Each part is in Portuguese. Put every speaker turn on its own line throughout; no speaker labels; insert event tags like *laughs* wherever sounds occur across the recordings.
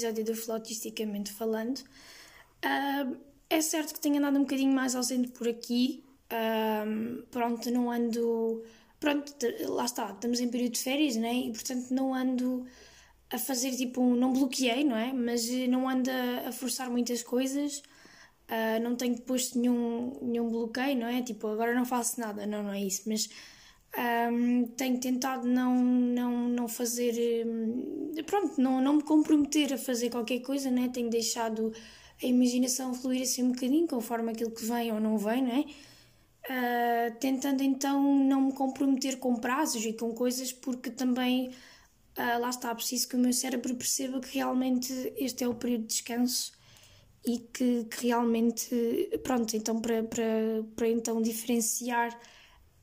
episódio do Flautisticamente Falando. Uh, é certo que tenho andado um bocadinho mais ausente por aqui. Pronto, não ando. Pronto, lá está, estamos em período de férias, né? E portanto não ando a fazer tipo um. Não bloqueei, não é? Mas não ando a, forçar muitas coisas. Uh, não tenho posto nenhum, nenhum bloqueio, não é? Tipo, agora não faço nada, não, não é isso. Mas um, tenho tentado não, não, não fazer. Hum, pronto, não, não me comprometer a fazer qualquer coisa, né? tenho deixado a imaginação fluir assim um bocadinho, conforme aquilo que vem ou não vem, não é? Uh, tentando então não me comprometer com prazos e com coisas, porque também uh, lá está, preciso que o meu cérebro perceba que realmente este é o período de descanso e que, que realmente, pronto, então para, para, para então diferenciar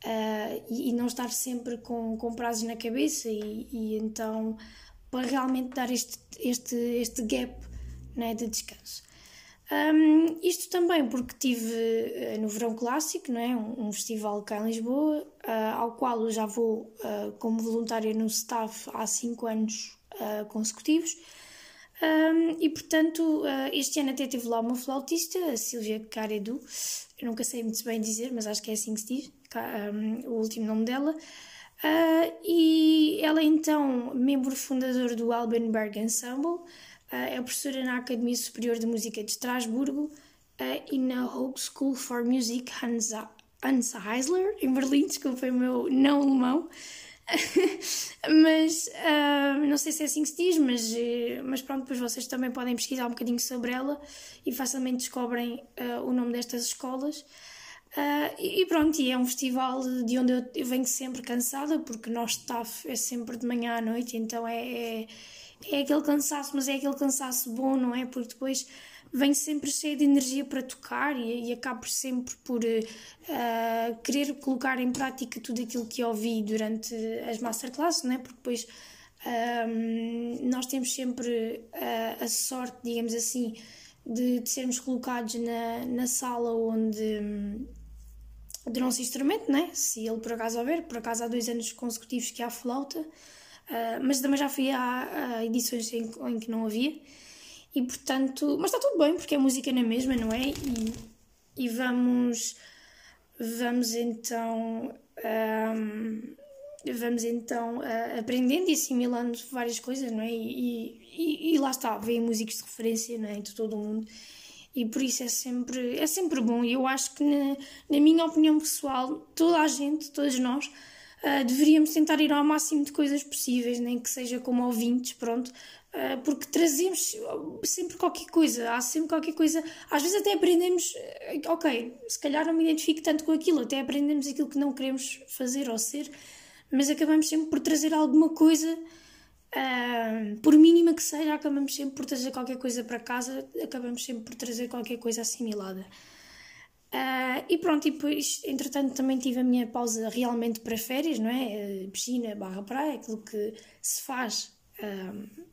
uh, e, e, não estar sempre com, com prazos na cabeça e, e então para realmente dar este, este, este gap né, de descanso. Um, isto também porque tive uh, no Verão Clássico, não é? um, um festival cá em Lisboa, uh, ao qual eu já vou uh, como voluntária no staff há 5 anos consecutivos. Um, e portanto, este ano até tive lá uma flautista, a Silvia Caredu, eu nunca sei muito bem dizer, mas acho que é assim que se diz um, o último nome dela. Uh, e ela é então membro fundador do Albenberg Ensemble, uh, é professora na Academia Superior de Música de Estrasburgo uh, e na Hochschule for Music Hansa, Hansa Heisler, em Berlim, desculpem o meu não alemão. *laughs* mas uh, não sei se é assim que se diz, mas, mas pronto, depois vocês também podem pesquisar um bocadinho sobre ela e facilmente descobrem uh, o nome destas escolas. Uh, e pronto, e é um festival de onde eu, eu venho sempre cansada, porque nós staff é sempre de manhã à noite, então é, é, é, aquele cansaço, mas é aquele cansaço bom, não é? Porque depois venho sempre cheio de energia para tocar e, e acabo sempre por uh, querer colocar em prática tudo aquilo que ouvi durante as masterclasses, não é? Porque depois um, nós temos sempre uh, a sorte, digamos assim, de, de sermos colocados na, na sala onde do nosso instrumento, né? se ele por acaso houver, por acaso há dois anos consecutivos que há flauta, uh, mas também já fui a, a edições em, em, que não havia, e portanto, mas está tudo bem, porque é música na mesma, não é? E, e vamos, vamos então, um, vamos então uh, aprendendo e assimilando várias coisas, não é? E, e, e lá está, vêm músicos de referência, não é? De todo o mundo e por isso é sempre, é sempre bom. E eu acho que, na, na minha opinião pessoal, toda a gente, todos nós, uh, deveríamos tentar ir ao máximo de coisas possíveis, nem que seja como ouvintes, pronto, uh, porque trazemos sempre qualquer coisa, há sempre qualquer coisa. Às vezes até aprendemos, ah, ok, se calhar não me identifico tanto com aquilo, até aprendemos aquilo que não queremos fazer ou ser, mas acabamos sempre por trazer alguma coisa Por mínima que seja, acabamos sempre por trazer qualquer coisa para casa, acabamos sempre por trazer qualquer coisa assimilada. Uh, e pronto, e depois, entretanto, também tive a minha pausa realmente para férias, não é? Uh, piscina barra praia, aquilo que se faz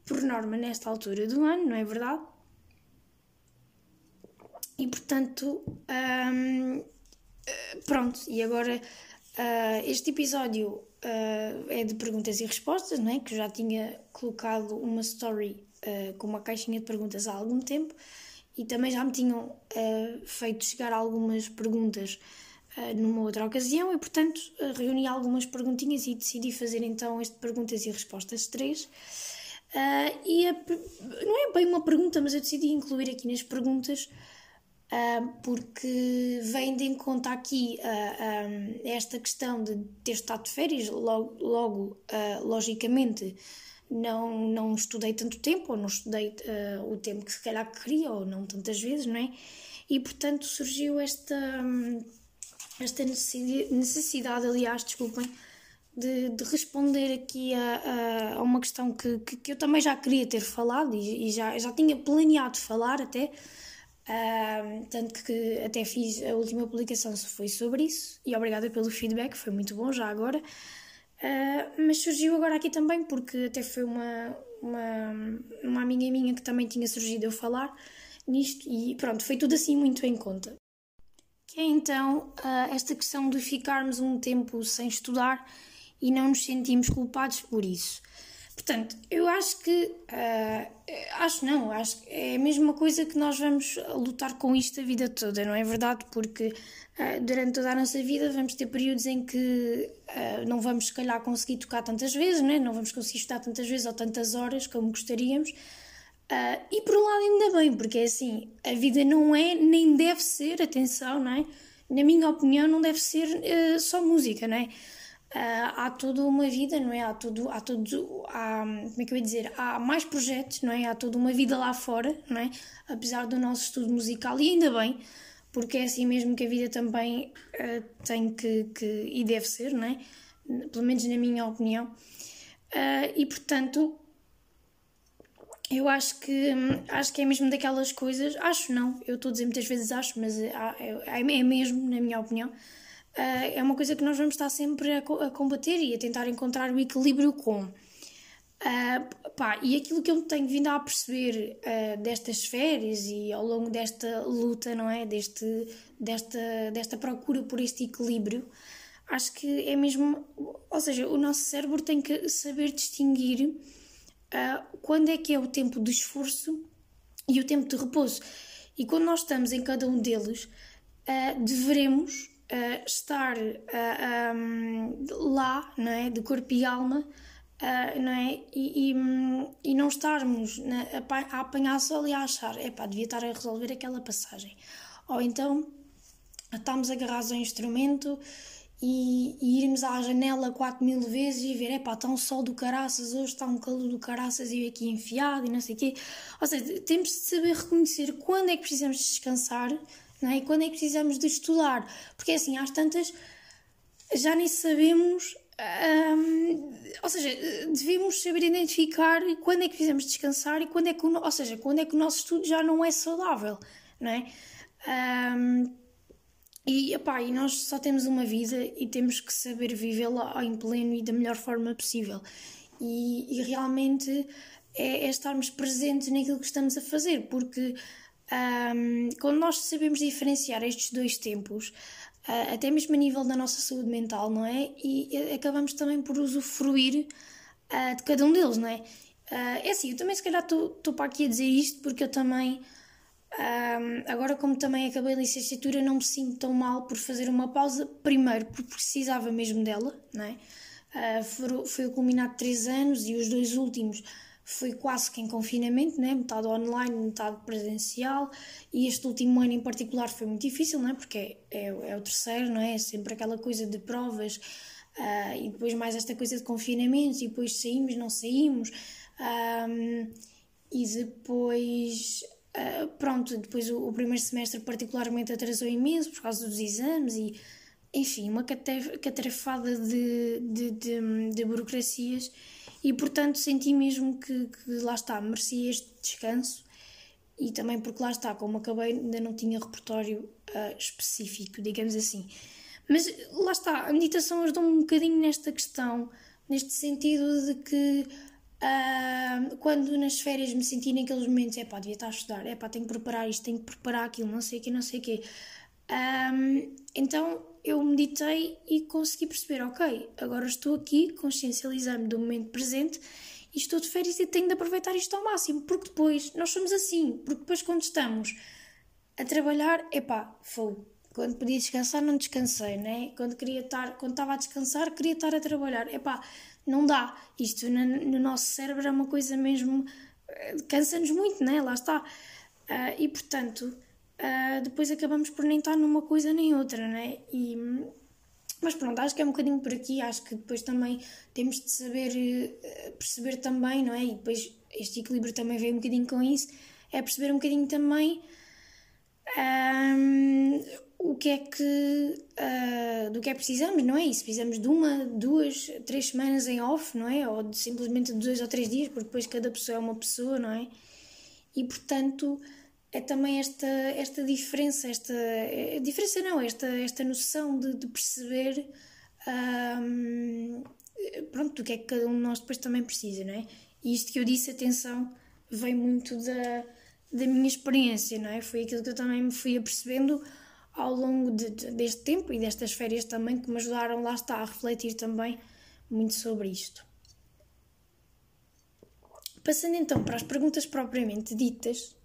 por norma nesta altura do ano, não é verdade? E portanto, um, pronto, e agora este episódio uh, é de perguntas e respostas, não é? que eu já tinha colocado uma story uh, com uma caixinha de perguntas há algum tempo e também já me tinham uh, feito chegar algumas perguntas numa outra ocasião e, portanto, reuni algumas perguntinhas e decidi fazer então este perguntas e respostas 3. e a, não é bem uma pergunta, mas eu decidi incluir aqui nas perguntas porque vem de encontro aqui uh, esta questão de ter estado de férias, logo, logo uh, logicamente não, não estudei tanto tempo, ou não estudei o tempo que se calhar queria, ou não tantas vezes, não é? E portanto surgiu esta, esta necessidade, aliás, desculpem, de, de responder aqui a, a, uma questão que, que, que, eu também já queria ter falado e, e já, já tinha planeado falar até, Uh, tanto que até fiz a última publicação foi sobre isso e obrigada pelo feedback, foi muito bom já agora. Uh, mas surgiu agora aqui também porque até foi uma, uma, uma amiga minha que também tinha surgido eu falar nisto e pronto, foi tudo assim muito em conta. Que é então uh, esta questão de ficarmos um tempo sem estudar e não nos sentimos culpados por isso. Portanto, eu acho que. Uh, acho não, acho que é a mesma coisa que nós vamos lutar com isto a vida toda, não é verdade? Porque uh, durante toda a nossa vida vamos ter períodos em que uh, não vamos, se calhar, conseguir tocar tantas vezes, não, é? não vamos conseguir estudar tantas vezes ou tantas horas como gostaríamos. e por um lado, ainda bem, porque é assim: a vida não é, nem deve ser, atenção, não é? Na minha opinião, não deve ser só música, não é? Uh, há toda uma vida, não é? Há tudo, há tudo, há, como é que eu ia dizer? Há mais projetos, não é? Há toda uma vida lá fora, não é? Apesar do nosso estudo musical, e ainda bem, porque é assim mesmo que a vida também uh, tem que, que, e deve ser, não é? Pelo menos na minha opinião. Uh, e portanto, eu acho que, acho que é mesmo daquelas coisas, acho não, eu estou a dizer muitas vezes acho, mas é, é, é mesmo, na minha opinião é uma coisa que nós vamos estar sempre a, a, combater e a tentar encontrar o equilíbrio com. Uh, pá, e aquilo que eu tenho vindo a perceber uh, destas férias e ao longo desta luta, não é? Deste, desta, desta procura por este equilíbrio, acho que é mesmo. Ou seja, o nosso cérebro tem que saber distinguir uh, quando é que é o tempo de esforço e o tempo de repouso. E quando nós estamos em cada um deles, devemos uh, estar uh, um, lá, não é? de corpo e alma, uh, não é? E, e, e não estarmos na, a, a apanhar sol e a achar, epá, devia estar a resolver aquela passagem. Ou então estamos agarrados ao instrumento e, e, irmos à janela 4 mil vezes e ver, epá, está um sol do caraças, hoje está um calor do caraças e eu aqui enfiado e não sei o quê. Ou seja, temos de saber reconhecer quando é que precisamos descansar não é? E quando é que precisamos de estudar? Porque é assim, às tantas já nem sabemos, hum, ou seja, devemos saber identificar quando é que precisamos descansar e quando é que, o, ou seja, quando é que o nosso estudo já não é saudável, não é? Um, e, epá, e nós só temos uma vida e temos que saber vivê-la em pleno e da melhor forma possível. E, e realmente é, é estarmos presentes naquilo que estamos a fazer, porque um, quando nós sabemos diferenciar estes dois tempos, uh, até mesmo a nível da nossa saúde mental, não é? E acabamos também por usufruir uh, de cada um deles, não é? Uh, é assim, eu também se calhar estou para aqui a dizer isto porque eu também, um, agora como também acabei a licenciatura, não me sinto tão mal por fazer uma pausa, primeiro porque precisava mesmo dela, não é? foi, foi o culminado de três anos e os dois últimos foi quase que em confinamento, né? metade online, metade presencial, e este último ano em particular foi muito difícil, não é? porque é, é, é o terceiro, não é? é sempre aquela coisa de provas, uh, e depois mais esta coisa de confinamento, e depois saímos, não saímos, um, e depois, uh, pronto, depois o, o, primeiro semestre particularmente atrasou imenso por causa dos exames, e enfim, uma catrefada de, de, de, de burocracias e portanto senti mesmo que, que lá está, merecia este descanso e também porque lá está, como acabei, ainda não tinha repertório uh, específico, digamos assim. Mas lá está, a meditação ajudou-me um bocadinho nesta questão, neste sentido de que uh, quando nas férias me senti naqueles momentos, é pá, devia estar a estudar, é pá, tenho que preparar isto, tenho que preparar aquilo, não sei o quê, não sei o quê. Um, então eu meditei e consegui perceber, ok, agora estou aqui, consciencializando-me do momento presente e estou de férias e tenho de aproveitar isto ao máximo, porque depois nós somos assim, porque depois quando estamos a trabalhar, epá, fogo. Quando podia descansar, não descansei, né? Quando queria estar, quando estava a descansar, queria estar a trabalhar. Epá, não dá. Isto no, no nosso cérebro é uma coisa mesmo. Eh, cansa-nos muito, né? Lá está. Uh, e portanto, uh, depois acabamos por nem estar numa coisa nem outra, né? E, mas pronto, acho que é um bocadinho por aqui, acho que depois também temos de saber uh, perceber também, não é? E depois este equilíbrio também vem um bocadinho com isso, é perceber um bocadinho também um, o que é que uh, do que é precisamos, não é? E se precisamos de uma, duas, três semanas em off, não é? Ou de simplesmente de dois ou três dias, porque depois cada pessoa é uma pessoa, não é? E portanto é também esta, esta diferença, esta é, diferença não, esta, esta noção de, de perceber um, pronto, do que é que cada um de nós depois também precisa, não é? E isto que eu disse, atenção, vem muito da, da minha experiência, não é? Foi aquilo que eu também me fui apercebendo ao longo de, de, deste tempo e destas férias também que me ajudaram, lá está, a refletir também muito sobre isto. Passando então para as perguntas propriamente ditas,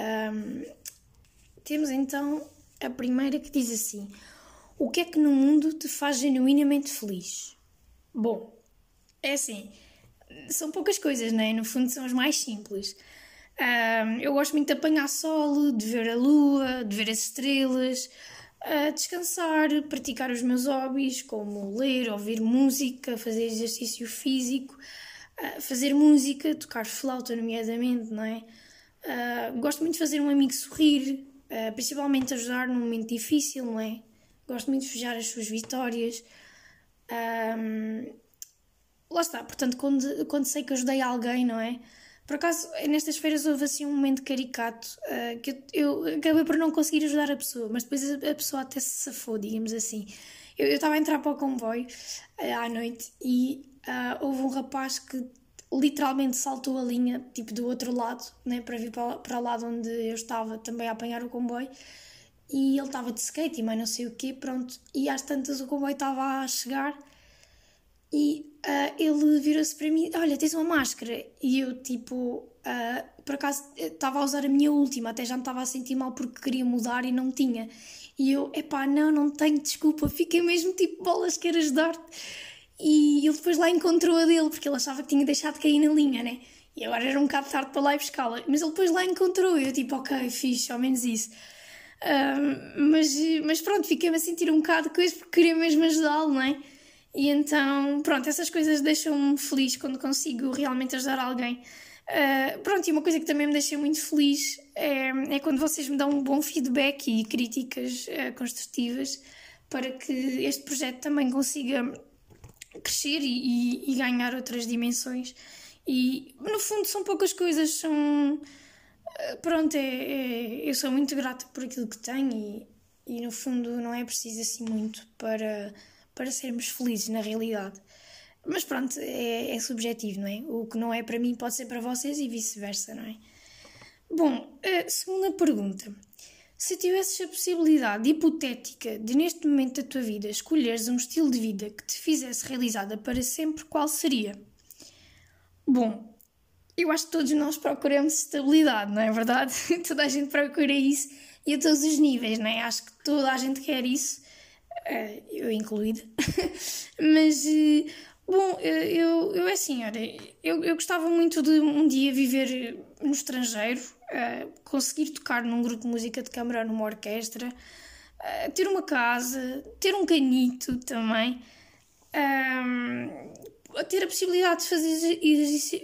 um, temos então a primeira que diz assim: O que é que no mundo te faz genuinamente feliz? Bom, é assim, são poucas coisas, né? No fundo, são as mais simples. Um, eu gosto muito de apanhar sol, de ver a lua, de ver as estrelas, descansar, praticar os meus hobbies, como ler, ouvir música, fazer exercício físico, fazer música, tocar flauta, nomeadamente, não é? Uh, gosto muito de fazer um amigo sorrir, principalmente ajudar num momento difícil, não é? Gosto muito de festejar as suas vitórias. Um, lá está, portanto, quando, quando sei que ajudei alguém, não é? Por acaso, nestas feiras houve assim um momento caricato uh, que eu, eu, acabei por não conseguir ajudar a pessoa, mas depois a, a pessoa até se safou, digamos assim. Eu estava a entrar para o comboio uh, à noite e uh, houve um rapaz que literalmente saltou a linha, tipo do outro lado, né, para vir para, para o lado onde eu estava também a apanhar o comboio. E ele estava de skate e mais não sei o quê, pronto. E às tantas o comboio estava a chegar e uh, ele virou-se para mim: Olha, tens uma máscara. E eu, tipo, uh, por acaso estava a usar a minha última, até já me estava a sentir mal porque queria mudar e não tinha. E eu, epá, não, não tenho desculpa, fiquei mesmo tipo bolas, quero ajudar-te. E ele depois lá encontrou a dele, porque ele achava que tinha deixado de cair na linha, né? E agora era um bocado tarde para lá ir buscá-la. Mas ele depois lá encontrou, e eu tipo, ok, fixe, ao menos isso. Uh, mas, mas pronto, fiquei-me a sentir um bocado com isso porque queria mesmo ajudá-lo, não é? E então, pronto, essas coisas deixam-me feliz quando consigo realmente ajudar alguém. Uh, pronto, e uma coisa que também me deixa muito feliz é, é quando vocês me dão um bom feedback e críticas uh, construtivas para que este projeto também consiga crescer e, e, e, ganhar outras dimensões. E no fundo são poucas coisas, são. Uh, pronto, é, é, eu sou muito grata por aquilo que tenho e, e no fundo não é preciso assim muito para para sermos felizes na realidade. Mas pronto, é, é, subjetivo, não é? O que não é para mim pode ser para vocês e vice-versa, não é? Bom, a segunda pergunta. Se tivesses a possibilidade hipotética de, neste momento da tua vida, escolheres um estilo de vida que te fizesse realizada para sempre, qual seria? Bom, eu acho que todos nós procuramos estabilidade, não é verdade? *laughs* toda a gente procura isso e a todos os níveis, não é? Acho que toda a gente quer isso uh, eu incluída. *laughs* Mas, uh, bom, eh, eu, eu é assim, olha, eu, eu gostava muito de um dia viver no estrangeiro, uh, conseguir tocar num grupo de música de câmara, numa orquestra, ter uma casa, ter um canito também. Um, ter a possibilidade de fazer exercício.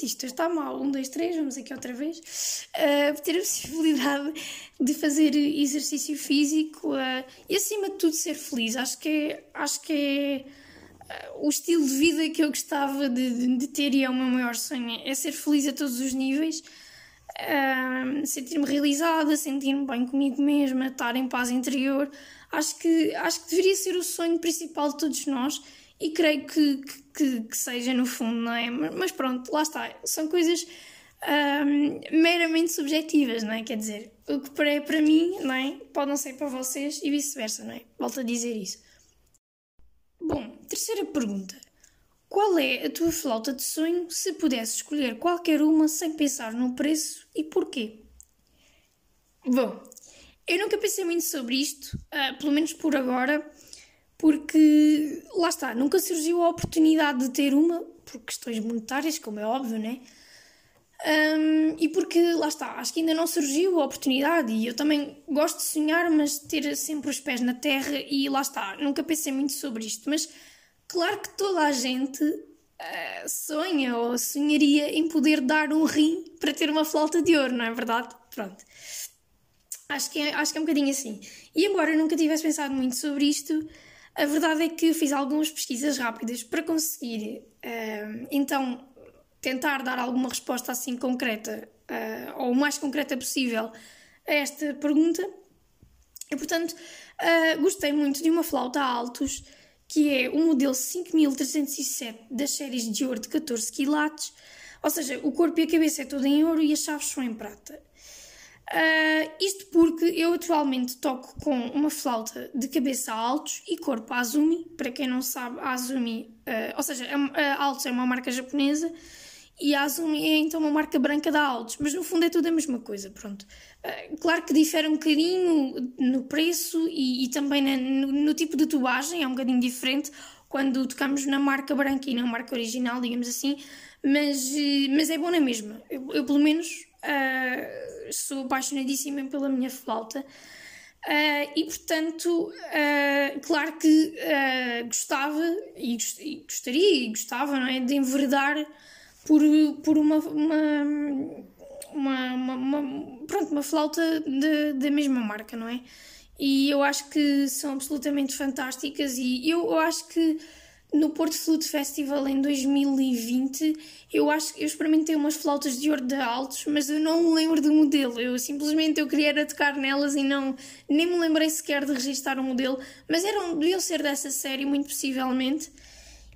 Isto está mal. Um, dois, três, vamos aqui outra vez. Uh, ter a possibilidade de fazer exercício físico uh, e, acima de tudo, ser feliz. Acho que é, acho que é uh, o estilo de vida que eu gostava de, de, ter e é o meu maior sonho. É ser feliz a todos os níveis. sentir-me realizada, sentir-me bem comigo mesma, estar em paz interior. Acho que, acho que deveria ser o sonho principal de todos nós e creio que, que, que, seja no fundo, não é? Mas pronto, lá está, são coisas um, meramente subjetivas, não é? Quer dizer, o que é para mim, não é? Pode não ser para vocês e vice-versa, não é? Volto a dizer isso. Terceira pergunta. Qual é a tua flauta de sonho se pudesse escolher qualquer uma sem pensar no preço e porquê? Bom, eu nunca pensei muito sobre isto, uh, pelo menos por agora, porque lá está, nunca surgiu a oportunidade de ter uma, por questões monetárias, como é óbvio, né? Um, e porque lá está, acho que ainda não surgiu a oportunidade e eu também gosto de sonhar, mas ter sempre os pés na terra e lá está, nunca pensei muito sobre isto, mas claro que toda a gente uh, sonha ou sonharia em poder dar um rim para ter uma flauta de ouro, não é verdade? Pronto. Acho que, é, acho que é um bocadinho assim. E embora eu nunca tivesse pensado muito sobre isto, a verdade é que fiz algumas pesquisas rápidas para conseguir, uh, então, tentar dar alguma resposta assim concreta, uh, ou o mais concreta possível, a esta pergunta. E, portanto, uh, gostei muito de uma flauta a altos, que é o modelo 5307 das séries de ouro de 14 quilates, ou seja, o corpo e a cabeça é todo em ouro e as chaves são em prata. Uh, isto porque eu atualmente toco com uma flauta de cabeça altos e corpo Azumi. Para quem não sabe, a Azumi, uh, ou seja, a, a Altos é uma marca japonesa e a Azul é então uma marca branca da Altos, mas no fundo é tudo a mesma coisa, pronto. Uh, claro que difere um bocadinho no preço e, e também na, no, no, tipo de tubagem, é um bocadinho diferente quando tocamos na marca branca e na marca original, digamos assim, mas, mas é bom na mesma. Eu, eu pelo menos uh, sou apaixonadíssima pela minha flauta. Uh, e portanto, uh, claro que uh, gostava e, e, gostaria e gostava não é, de enverdar por, por uma, uma, uma, uma, uma pronto, uma flauta da mesma marca, não é? E eu acho que são absolutamente fantásticas e eu, eu acho que no Porto Flute Festival em 2020, eu acho que eu experimentei umas flautas de ouro de altos, mas eu não me lembro do modelo. Eu simplesmente eu queria era tocar nelas e não nem me lembrei sequer de registrar o um modelo, mas eram deviam ser dessa série muito possivelmente.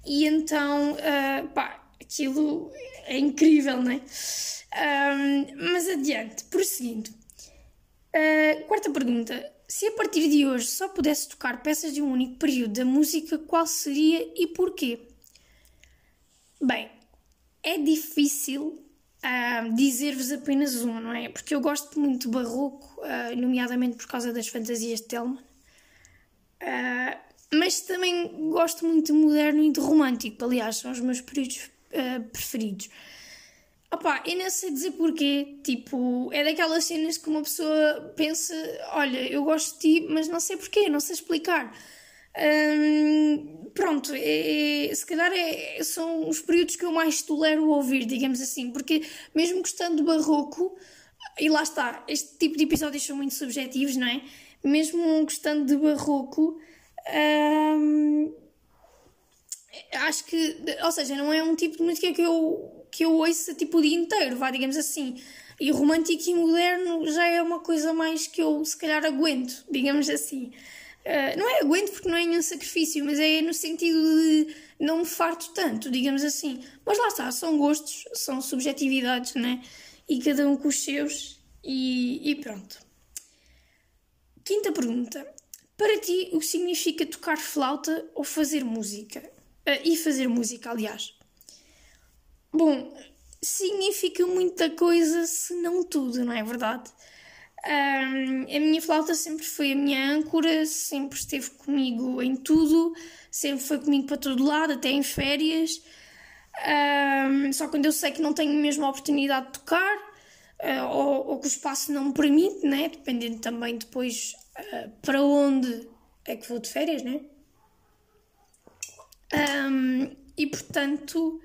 E então, uh, pá, aquilo é incrível, não é? Um, mas adiante, prosseguindo. Uh, quarta pergunta se a partir de hoje só pudesse tocar peças de um único período da música, qual seria e porquê? Bem, é difícil uh, dizer-vos apenas uma, não é? Porque eu gosto muito de barroco, uh, nomeadamente por causa das fantasias de Telman. Uh, mas também gosto muito de moderno e de romântico, aliás, são os meus períodos preferidos. Opa, eu não sei dizer porquê. Tipo, é daquelas cenas que uma pessoa pensa: olha, eu gosto de ti, mas não sei porquê, não sei explicar. Hum, pronto, é, é, se calhar é, são os períodos que eu mais tolero ouvir, digamos assim, porque mesmo gostando do barroco, e lá está, este tipo de episódios são muito subjetivos, não é? Mesmo gostando de barroco, hum, acho que, ou seja, não é um tipo de música que eu que eu ouço tipo o dia inteiro, vá, digamos assim. E romântico e moderno já é uma coisa mais que eu se calhar aguento, *laughs* digamos assim. Uh, não é aguento porque não é nenhum sacrifício, mas é no sentido de não me farto tanto, digamos assim. Mas lá está, são gostos, são subjetividades, né? E cada um com os seus, e, e pronto. Quinta pergunta. Para ti, o que significa tocar flauta ou fazer música? Uh, e fazer música, aliás. Bom, significa muita coisa, se não tudo, não é verdade? Um, a minha flauta sempre foi a minha âncora, sempre esteve comigo em tudo, sempre foi comigo para todo lado, até em férias. Um, só quando eu sei que não tenho mesmo a oportunidade de tocar, uh, ou, ou, que o espaço não me permite, né? dependendo também depois uh, para onde é que vou de férias, né? Um, e portanto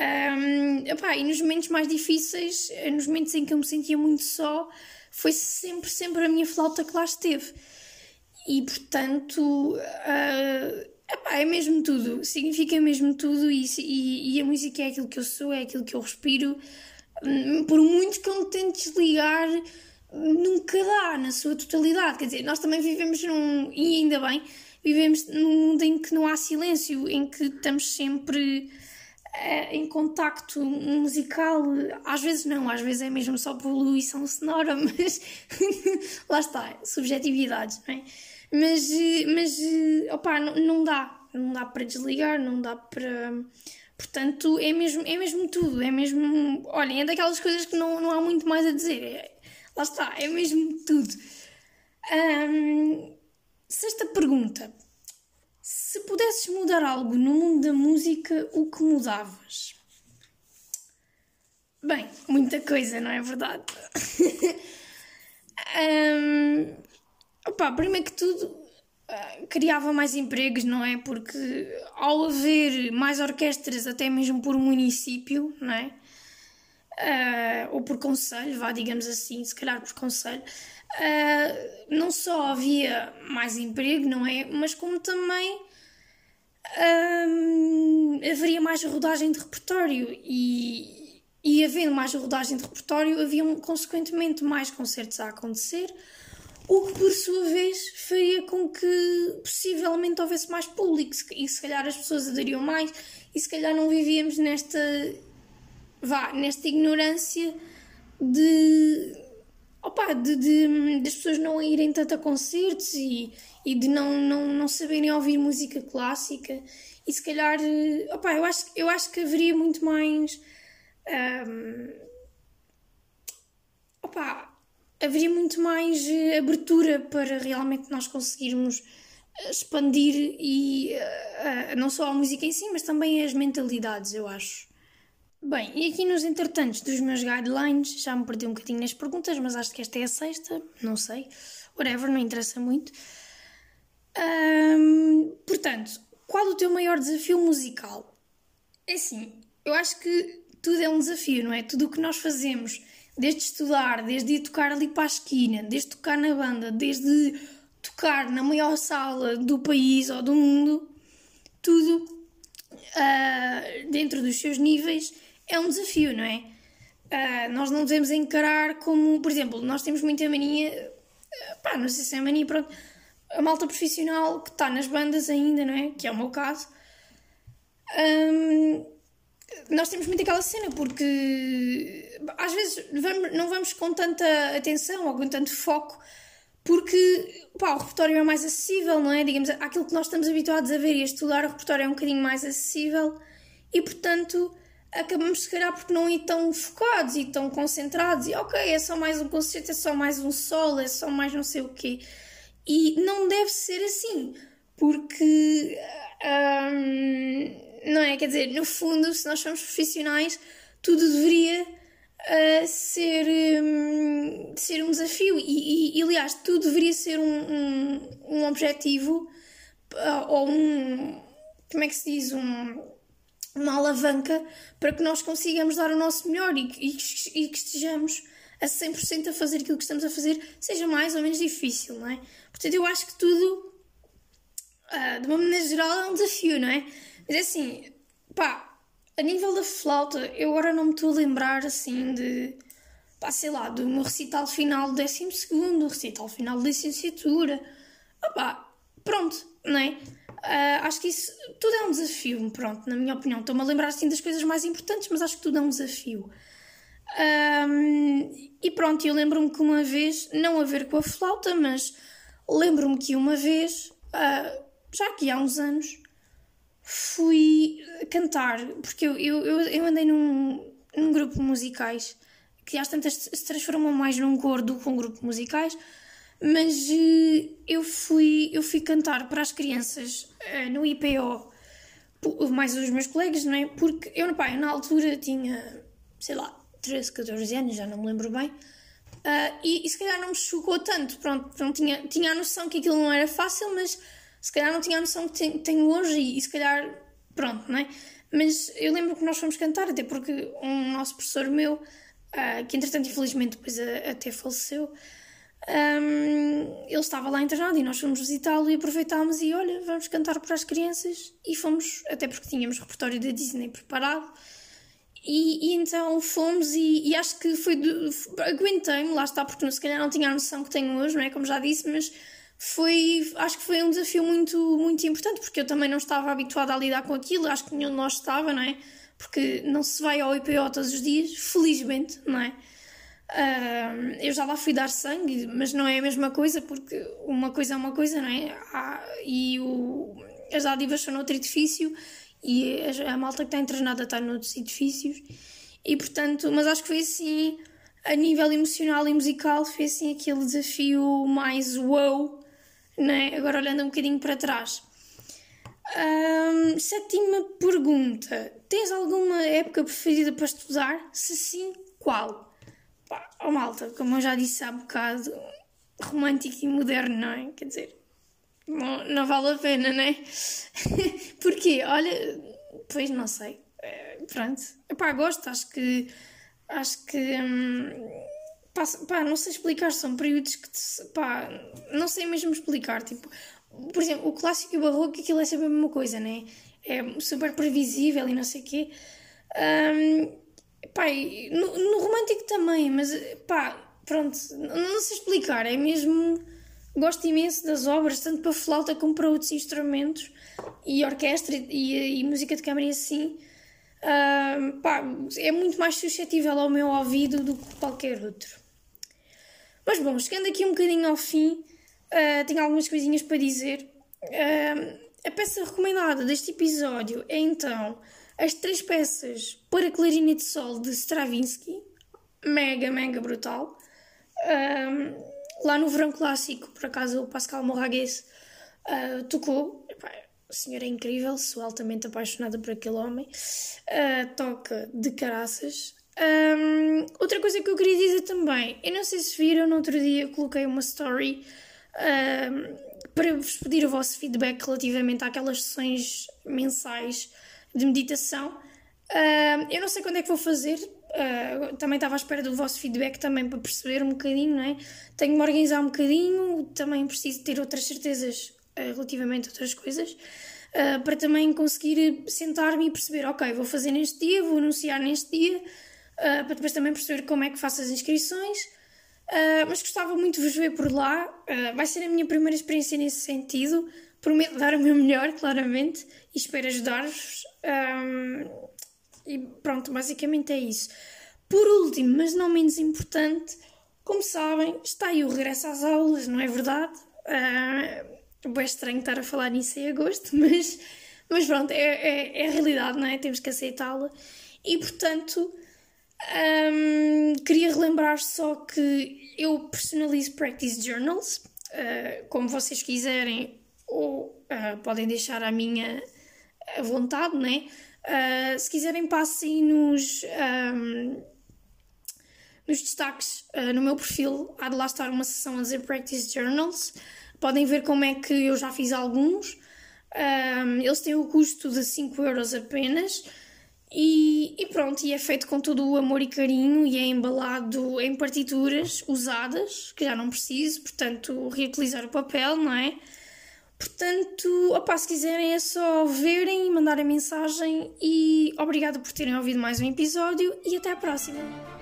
um, e nos momentos mais difíceis, eh, nos momentos em que eu me sentia muito só, foi sempre, sempre a minha flauta que lá esteve. E portanto, uh, é mesmo tudo, significa mesmo tudo, e, e, e, a música é aquilo que eu sou, é aquilo que eu respiro. Hum, por muito que eu me tente desligar, nunca dá na sua totalidade. Quer dizer, nós também vivemos num. e ainda bem, vivemos num mundo em que não há silêncio, em que estamos sempre é, em contacto musical, às vezes não, às vezes é mesmo só poluição sonora, *laughs* mas lá está, subjetividades, não é? Mas, mas opa, não, não dá, não dá para desligar, não dá para. Portanto, é mesmo, é mesmo tudo, é mesmo. Olhem, é daquelas coisas que não, não há muito mais a dizer. É, lá está, é mesmo tudo. Sexta pergunta. Se pudesses mudar algo no mundo da música, o que mudavas? Bem, muita coisa, não é verdade? *laughs* um, opa, primeiro que tudo, uh, criava mais empregos, não é? Porque ao haver mais orquestras, até mesmo por município, não é? Uh, ou por conselho, vá, digamos assim, se calhar por conselho, uh, não só havia mais emprego, não é? Mas como também hum, haveria mais rodagem de repertório e, e havendo mais rodagem de repertório, haviam consequentemente mais concertos a acontecer, o que por sua vez faria com que possivelmente houvesse mais público e se calhar as pessoas aderiam mais e se calhar não vivíamos nesta vá, nesta ignorância de opa, de, de, de as pessoas não irem tanto a concertos e, e de não, não, não saberem ouvir música clássica e se calhar opa, eu, acho, eu acho que haveria muito mais Um, opa, haveria muito mais eh, abertura para realmente nós conseguirmos expandir e uh, não só a música em si, mas também as mentalidades, eu acho. Bem, e aqui nos entretantos dos meus guidelines, já me perdi um bocadinho nas perguntas, mas acho que esta é a sexta, não sei, whatever, não interessa muito. Portanto, qual o teu maior desafio musical? É assim, eu acho que tudo é um desafio, não é? Tudo o que nós fazemos, desde estudar, desde ir tocar ali para a esquina, desde tocar na banda, desde tocar na maior sala do país ou do mundo, tudo uh, dentro dos seus níveis é um desafio, não é? Uh, nós não devemos encarar como, por exemplo, nós temos muita mania, uh, pá, não sei se é mania, pronto, a malta profissional que está nas bandas ainda, não é? Que é o meu caso. Um, nós temos muito aquela cena porque às vezes vamos, não vamos com tanta atenção ou com tanto foco porque pá, o repertório é mais acessível, não é? Digamos, aquilo que nós estamos habituados a ver e a estudar, o repertório é um bocadinho mais acessível e, portanto, acabamos se calhar por não ir tão focados e tão concentrados e ok, é só mais um concerto, é só mais um solo, é só mais não sei o quê. E não deve ser assim, porque hum, não é? Quer dizer, no fundo, se nós somos profissionais, tudo deveria uh, ser, um, ser um desafio e, e, e, aliás, tudo deveria ser um, um, um objetivo uh, ou um. Como é que se diz? Um, uma alavanca para que nós consigamos dar o nosso melhor e, e, e que estejamos a 100% a fazer aquilo que estamos a fazer, seja mais ou menos difícil, não é? Portanto, eu acho que tudo, uh, de uma maneira geral, é um desafio, não é? Mas é assim, pá, a nível da flauta, eu agora não me estou a lembrar assim de, pá, sei lá, do meu recital final do 12, do recital final da licenciatura. Ah, pá, pronto, não é? Uh, acho que isso tudo é um desafio, pronto, na minha opinião. Estou-me a lembrar assim das coisas mais importantes, mas acho que tudo é um desafio. Um, e pronto, eu lembro-me que uma vez, não a ver com a flauta, mas lembro-me que uma vez, uh, já aqui há uns anos, fui cantar, porque eu, eu, eu andei num, num grupo de musicais que às tantas se transformou mais num coro do que um grupo de musicais, mas uh, eu, fui, eu fui cantar para as crianças uh, no IPO, mais os meus colegas, não é? Porque eu, pá, eu na altura tinha, sei lá, 13, 14 anos, já não me lembro bem. Uh, e, e, se calhar não me chocou tanto, pronto, não tinha, tinha a noção que aquilo não era fácil, mas se calhar não tinha a noção que tenho hoje e, e, se calhar, pronto, não é? Mas eu lembro que nós fomos cantar, até porque um nosso professor meu, que entretanto infelizmente depois até faleceu, um, ele estava lá internado e nós fomos visitá-lo e aproveitámos e olha, vamos cantar para as crianças e fomos, até porque tínhamos repertório da Disney preparado e, e, então fomos e, e acho que foi. Aguentei-me, lá está, porque se calhar não tinha a noção que tenho hoje, não é? Como já disse, mas foi. Acho que foi um desafio muito, muito importante, porque eu também não estava habituada a lidar com aquilo, acho que nenhum de nós estava, não é? Porque não se vai ao IPO todos os dias, felizmente, não é? Uh, eu já lá fui dar sangue, mas não é a mesma coisa, porque uma coisa é uma coisa, não é? Há, e o, as dádivas são noutro edifício e a, a malta que está internada está noutros edifícios e portanto, mas acho que foi assim a nível emocional e musical foi assim aquele desafio mais wow, né? agora olhando um bocadinho para trás. Um, sétima pergunta: Tens alguma época preferida para estudar? Se sim, qual? Pá, oh malta, como eu já disse há bocado, romântico e moderno, não é? Quer dizer, não, não vale a pena, né? *laughs* Porquê? Olha, pois não sei. É, pronto. Pá, gosto, acho que. Acho que. Hum, pá, pá, não sei explicar, são períodos que. Te, pá, não sei mesmo explicar. Tipo, por exemplo, o clássico e o barroco, aquilo é sempre a mesma coisa, né? É super previsível e não sei o quê. Um, pá, no, no romântico também, mas pá, pronto, não, sei explicar, é mesmo Gosto imenso das obras, tanto para flauta como para outros instrumentos e orquestra e, e música de câmara e assim. Uh, pá, é muito mais suscetível ao meu ouvido do que qualquer outro. Mas bom, chegando aqui um bocadinho ao fim, uh, tenho algumas coisinhas para dizer. Uh, a peça recomendada deste episódio é então as três peças para clarinete sol de Stravinsky, mega, mega brutal. Um, lá no Verão Clássico, por acaso, o Pascal Morragues uh, tocou. Epá, senhor é incrível, sou altamente apaixonada por aquele homem. Uh, toca de caraças. Um, outra coisa que eu queria dizer também, eu não sei se viram, no outro dia coloquei uma story um, para vos pedir o vosso feedback relativamente àquelas sessões mensais de meditação. Uh, eu não sei quando é que vou fazer, uh, também estava à espera do vosso feedback também para perceber um bocadinho, não é? Tenho de me organizar um bocadinho, também preciso ter outras certezas uh, relativamente a outras coisas, para também conseguir sentar-me e perceber, ok, vou fazer neste dia, vou anunciar neste dia, para depois também perceber como é que faço as inscrições. mas gostava muito de vos ver por lá, vai ser a minha primeira experiência nesse sentido. Prometo dar o meu melhor, claramente, e espero ajudar-vos. Um, e pronto, basicamente é isso. Por último, mas não menos importante, como sabem, está aí o regresso às aulas, não é verdade? Uh, é estranho estar a falar nisso em agosto, *laughs* mas, mas pronto, é, é, é a realidade, não é? Temos que aceitá-la. E portanto, um, queria relembrar só que eu personalizo practice journals, uh, como vocês quiserem, ou uh, podem deixar a minha vontade, né? Uh, se quiserem, passem nos, um, nos destaques uh, no meu perfil. Há de lá estar uma sessão a dizer Practice Journals. Podem ver como é que eu já fiz alguns. Um, eles têm o custo de 5 euros apenas. E, e, pronto, e é feito com todo o amor e carinho e é embalado em partituras usadas, que já não preciso, portanto, reutilizar o papel, não é? Portanto, opa, se quiserem é só verem, mandarem mensagem e obrigado por terem ouvido mais um episódio e até à próxima!